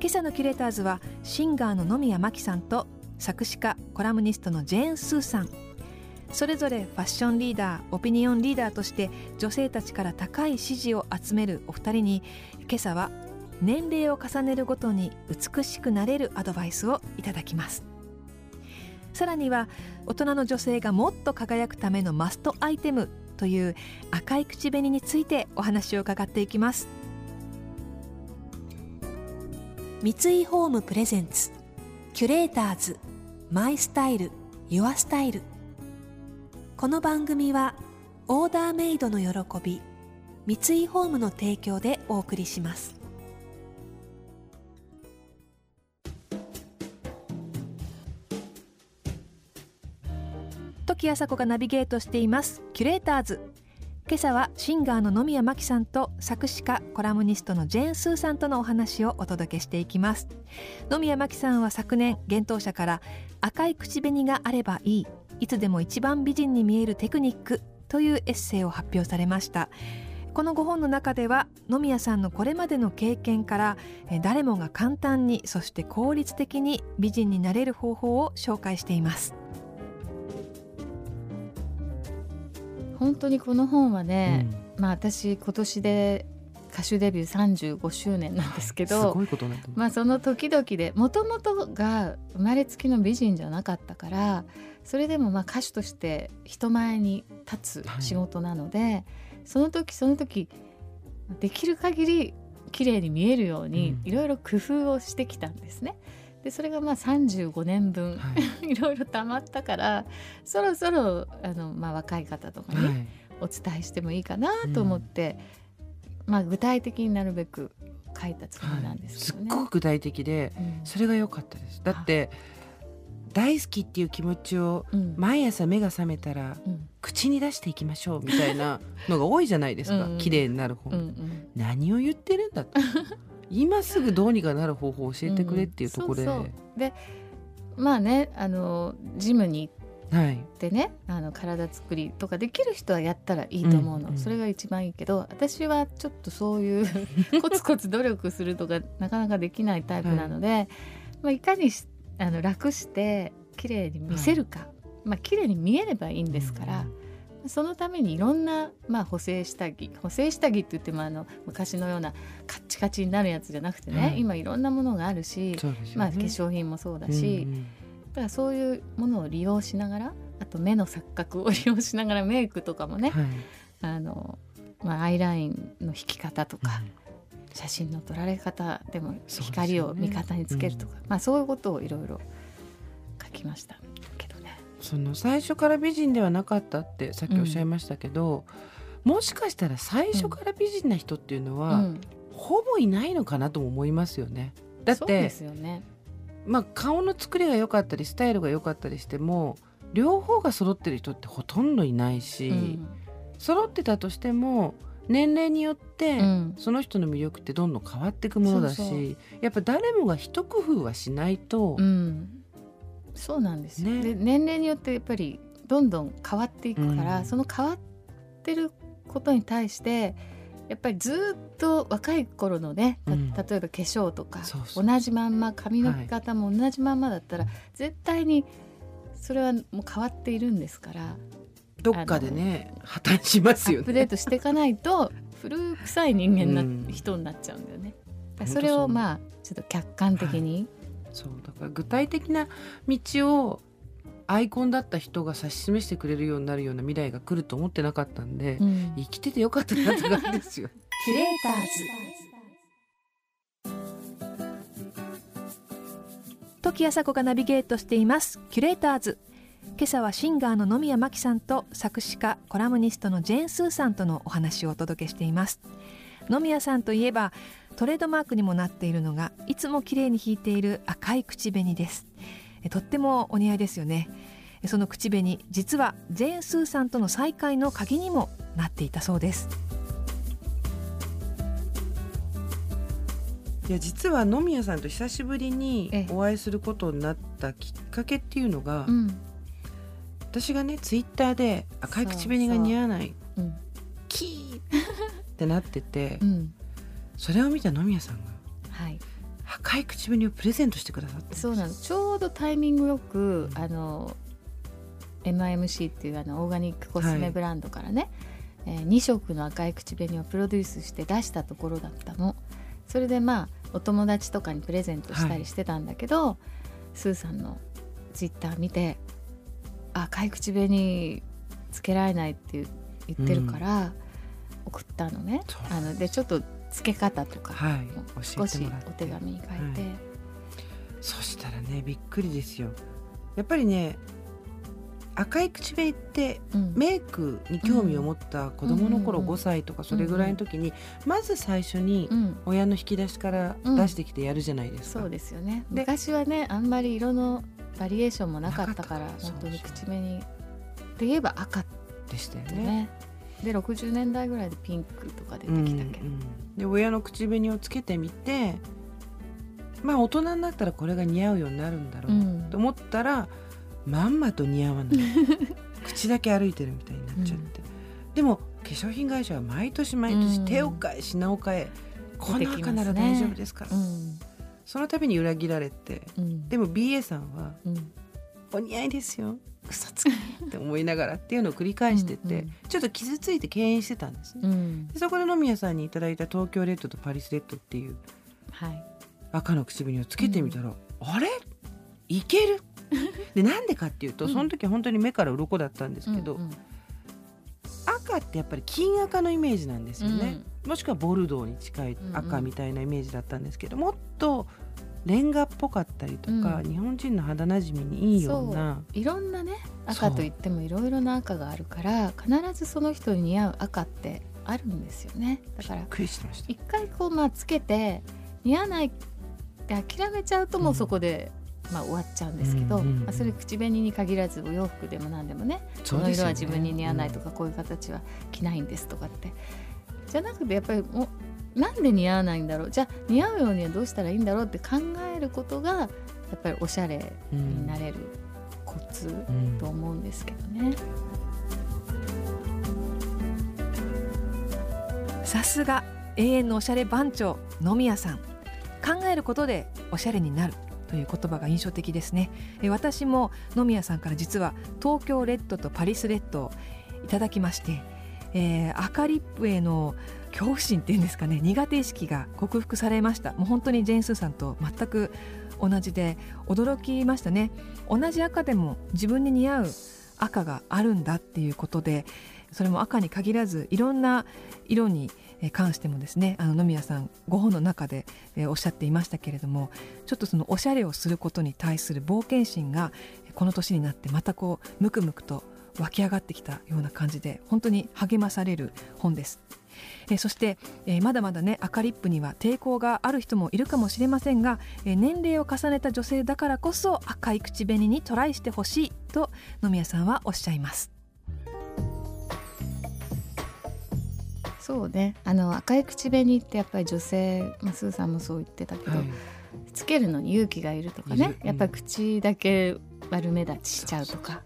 今朝のキュレーターズはシンガーの野宮真紀さんと作詞家コラムニストのジェーン・スーさん。それぞれファッションリーダーオピニオンリーダーとして女性たちから高い支持を集めるお二人に今朝は年齢を重ねるごとに美しくなれるアドバイスをいただきます。さらには大人の女性がもっと輝くためのマストアイテムという赤い口紅についてお話を伺っていきます。三井ホームプレゼンツキュレーターズマイスタイルユアスタイル。この番組はオーダーメイドの喜び三井ホームの提供でお送りします。時あさこがナビゲートしています。キュレーターズ。今朝はシンガーの野宮真紀さんと作詞家コラムニストのジェーン・スーさんとのお話をお届けしていきます。野宮真紀さんは昨年幻冬舎から赤い口紅があればいいいつでも一番美人に見えるテクニックというエッセイを発表されました。この5本の中では野宮さんのこれまでの経験から誰もが簡単にそして効率的に美人になれる方法を紹介しています。本当にこの本はね、うん、まあ私今年で歌手デビュー35周年なんですけどまあその時々でもともとが生まれつきの美人じゃなかったからそれでもまあ歌手として人前に立つ仕事なので、はい、その時その時できる限り綺麗に見えるようにいろいろ工夫をしてきたんですね。うんでそれがまあ35年分、はい、いろいろたまったからそろそろあの、まあ、若い方とかに、ね、お伝えしてもいいかなと思って、うん、まあ、具体的になるべく書いたつもりなんですけどね、はい、すっごく具体的で、うん、それが良かったです。だって大好きっていう気持ちを毎朝目が覚めたら口に出していきましょうみたいなのが多いじゃないですか、うん、綺麗になる本、うんうん、何を言ってるんだと今すぐどうにかなる方法を教えてくれっていうところで、うん、そうそう。でまあねあのジムに行ってね、はい、あの体作りとかできる人はやったらいいと思うの、うんうん、それが一番いいけど私はちょっとそういう コツコツ努力するとかなかなかできないタイプなので、はい。まあ、いかにあの楽して綺麗に見せるか、はい、まあ綺麗に見えればいいんですから。うんそのためにいろんな、まあ、補正下着補正下着って言ってもあの昔のようなカッチカチになるやつじゃなくてね、うん、今いろんなものがあるし、ね、まあ、化粧品もそうだし、うんうん、だからそういうものを利用しながらあと目の錯覚を利用しながらメイクとかもね、はい、あのまあ、アイラインの引き方とか、うん、写真の撮られ方でも光を味方につけるとか、ね、まあ、そういうことをいろいろ書きました。その最初から美人ではなかったってさっきおっしゃいましたけど、うん、もしかしたら最初から美人な人っていうのは、うん、ほぼいないのかなとも思いますよね。だってですよね、まあ、顔の作りが良かったりスタイルが良かったりしても両方が揃ってる人ってほとんどいないし、うん、揃ってたとしても年齢によってその人の魅力ってどんどん変わっていくものだし、やっぱ誰もが一工夫はしないと、うん、そうなんですね、で年齢によってやっぱりどんどん変わっていくから、うん、その変わってることに対してやっぱりずっと若い頃のね、うん、例えば化粧とか同じまんま髪の毛型も同じまんまだったら、はい、絶対にそれはもう変わっているんですからどっかでね破綻しますよね。アップデートしていかないと古臭い人間な、うん、人になっちゃうんだよね。それをまあちょっと客観的に、そうだから具体的な道をアイコンだった人が指し示してくれるようになるような未来が来ると思ってなかったんで、うん、生きててよかったなって感じですよ。キュレーターズ。時あさこがナビゲートしています。キュレーターズ。今朝はシンガーの野宮真紀さんと作詞家コラムニストのジェーン・スーさんとのお話をお届けしています野宮さんといえばトレードマークにもなっているのがいつも綺麗に引いている赤い口紅です。とってもお似合いですよね。その口紅実はジェーン・スーさんとの再会の鍵にもなっていたそうです。いや実は野宮さんと久しぶりにお会いすることになったきっかけっていうのが、うん、私がねツイッターで赤い口紅が似合わないそうそう、キーってなってて、うん、それを見た野宮さんが、はい、赤い口紅をプレゼントしてくださってそうなのちょうどタイミングよく、うん、あの MIMC っていうあのオーガニックコスメブランドからね、はい、えー、2色の赤い口紅をプロデュースして出したところだったの。それでまあお友達とかにプレゼントしたりしてたんだけど、はい、スーさんのツイッター見て「赤い口紅つけられない」って言ってるから送ったのね。う。ん、あのでちょっとつけ方とか、はい、少しお手紙に書いて、はい、そしたらねびっくりですよ。やっぱりね赤い口紅ってメイクに興味を持った子供の頃5歳とかそれぐらいの時にまず最初に親の引き出しから出してきてやるじゃないですか。そうですよね。昔はねあんまり色のバリエーションもなかったから本当に口紅で言えば赤でしたよね。で60年代ぐらいでピンクとか出てきたけど、うんうん、で親の口紅をつけてみてまあ大人になったらこれが似合うようになるんだろうと思ったら、まんまと似合わない。口だけ歩いてるみたいになっちゃって、うん、でも化粧品会社は毎年毎年手を変え品を変え、この赤なら大丈夫ですから、ねうん、その度に裏切られて、うん、でも BA さんは、お似合いですよ嘘つきって思いながらっていうのを繰り返しててちょっと傷ついて敬遠してたんですね、うん、でそこで野宮さんにいただいた東京レッドとパリスレッドっていう、はい、赤の口紅をつけてみたら、うん、あれ？いける？でなんでかっていうとその時は本当に目から鱗だったんですけど、うんうん、赤ってやっぱり金赤のイメージなんですよね、うん、もしくはボルドーに近い赤みたいなイメージだったんですけど、もっとレンガっぽかったりとか、うん、日本人の肌なじみにいいような。いろんなね赤といってもいろいろな赤があるから必ずその人に似合う赤ってあるんですよね。だから一回こうまあつけて似合わないって諦めちゃうともうそこでまあ、終わっちゃうんですけど、うんうんうん、まあ、それ口紅に限らずお洋服でも何でもねこの色は自分に似合わないとか、こういう形は着ないんですとかって。じゃなくてやっぱりもなんで似合わないんだろう？じゃあ似合うようにはどうしたらいいんだろうって考えることがやっぱりおしゃれになれるコツと思うんですけどね。さすが永遠のおしゃれ番長野宮さん。考えることでおしゃれになるという言葉が印象的ですね。私も野宮さんから実は東京レッドとパリスレッドをいただきまして、えー、赤リップへの恐怖心っていうんですかね苦手意識が克服されました。もう本当にジェーン・スーさんと全く同じで驚きましたね。同じ赤でも自分に似合う赤があるんだっていうことでそれも赤に限らずいろんな色に関してもですねあの野宮さんご本の中で、おっしゃっていましたけれどもちょっとそのおしゃれをすることに対する冒険心がこの年になってまたこうムクムクと湧き上がってきたような感じで本当に励まされる本です。えそして、えまだまだね赤リップには抵抗がある人もいるかもしれませんが、え年齢を重ねた女性だからこそ赤い口紅にトライしてほしいと野宮さんはおっしゃいます。そうね。あの赤い口紅ってやっぱり女性、まあ、スーさんもそう言ってたけど、はい、つけるのに勇気がいるとかね、やっぱり口だけ悪目立ちしちゃうとか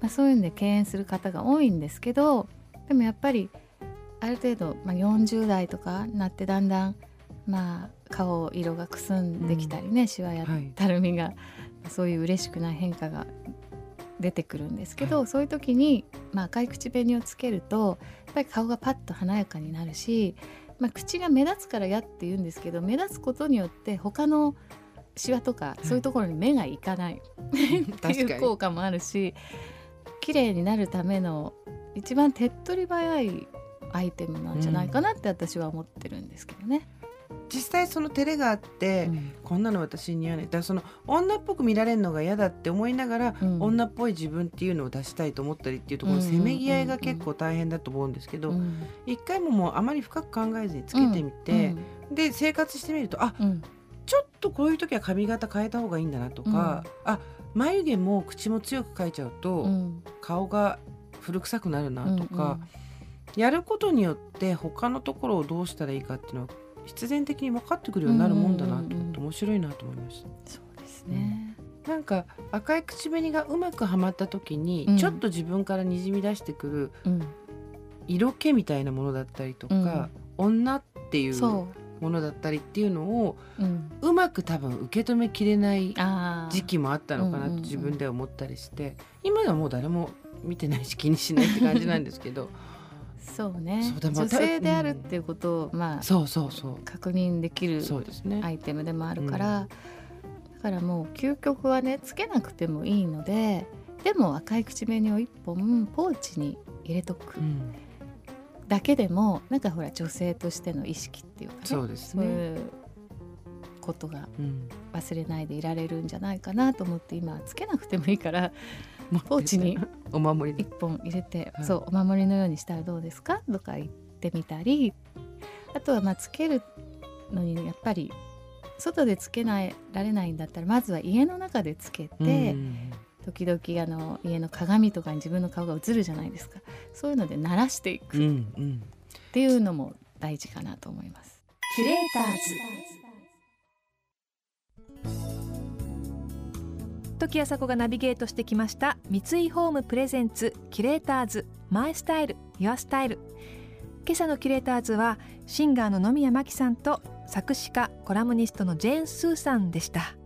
まあ、そういうんで敬遠する方が多いんですけどでもやっぱりある程度、まあ、40代とかなってだんだん、まあ、顔色がくすんできたりね、うん、しわやたるみが、はい、そういう嬉しくない変化が出てくるんですけど、はい、そういう時に、まあ、赤い口紅をつけるとやっぱり顔がパッと華やかになるし、まあ、口が目立つから嫌って言うんですけど目立つことによって他のシワとかそういうところに目がいかない、っていう効果もあるし綺麗になるための一番手っ取り早いアイテムなんじゃないかなって私は思ってるんですけどね。実際その照れがあって、うん、こんなの私に似合わないだからその女っぽく見られるのが嫌だって思いながら、うん、女っぽい自分っていうのを出したいと思ったりっていうところのせめぎ合いが結構大変だと思うんですけど、一回ももうあまり深く考えずにつけてみて、で生活してみるとあ、ちょっとこういう時は髪型変えた方がいいんだなとか、あ眉毛も口も強く描いちゃうと、顔が古臭くなるなとか、やることによって他のところをどうしたらいいかっていうのは必然的に分かってくるようになるもんだなと思って面白いなと思いました。そうですね、うん、なんか赤い口紅がうまくはまった時に、うん、ちょっと自分からにじみ出してくる色気みたいなものだったりとか、うん、女っていうものだったりっていうのを、うまく多分受け止めきれない時期もあったのかなと自分では思ったりして、今ではもう誰も見てないし気にしないって感じなんですけど。そうね。女性であるっていうことを、まあそうそうそう。確認できるアイテムでもあるから、だからもう究極はねつけなくてもいいのででも赤い口紅を1本ポーチに入れとく。だけでもなんかほら女性としての意識っていうか、ね、そうですね。そういうことが忘れないでいられるんじゃないかなと思って今つけなくてもいいからポーチに お守り1本入れて、はい、そうお守りのようにしたらどうですか？とか言ってみたりあとはまあつけるのにやっぱり外でつけないられないんだったらまずは家の中でつけて、時々あの家の鏡とかに自分の顔が映るじゃないですか。そういうので慣らしていく。っていうのも大事かなと思います。キュレーターズ。時あさこがナビゲートしてきました。三井ホームプレゼンツ。キュレーターズ。マイスタイル。ユアスタイル。今朝のキュレーターズはシンガーの野宮真紀さんと作詞家コラムニストのジェーン・スーさんでした、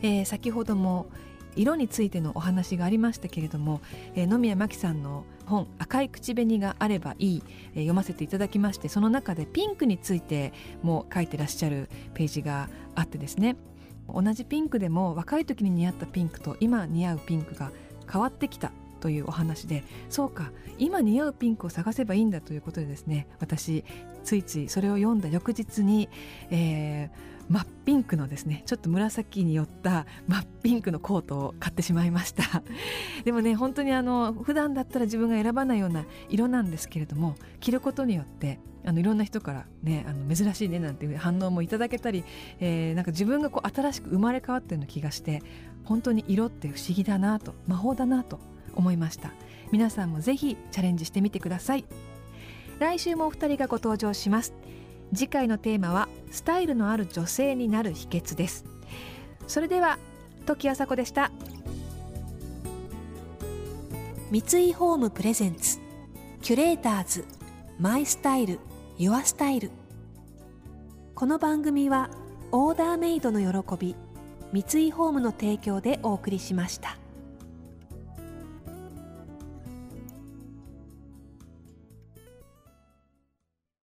えー、先ほども色についてのお話がありましたけれども、えー、野宮真紀さんの本「赤い口紅があればいい」えー、読ませていただきましてその中でピンクについても書いてらっしゃるページがあってですね。同じピンクでも若い時に似合ったピンクと今似合うピンクが変わってきたというお話でそうか今似合うピンクを探せばいいんだということでですね私ついついそれを読んだ翌日に、えー、真っピンクのですねちょっと紫に寄った真っピンクのコートを買ってしまいました。でもね本当にあの普段だったら自分が選ばないような色なんですけれども着ることによってあのいろんな人からねあの珍しいねなんていう反応もいただけたり、えー、なんか自分がこう新しく生まれ変わったような気がして本当に色って不思議だなと魔法だなと思いました。皆さんもぜひチャレンジしてみてください。来週もお二人がご登場します。次回のテーマはスタイルのある女性になる秘訣です。それでは時あさこでした。三井ホームプレゼンツキュレーターズマイスタイルユアスタイル。この番組はオーダーメイドの喜び三井ホームの提供でお送りしました。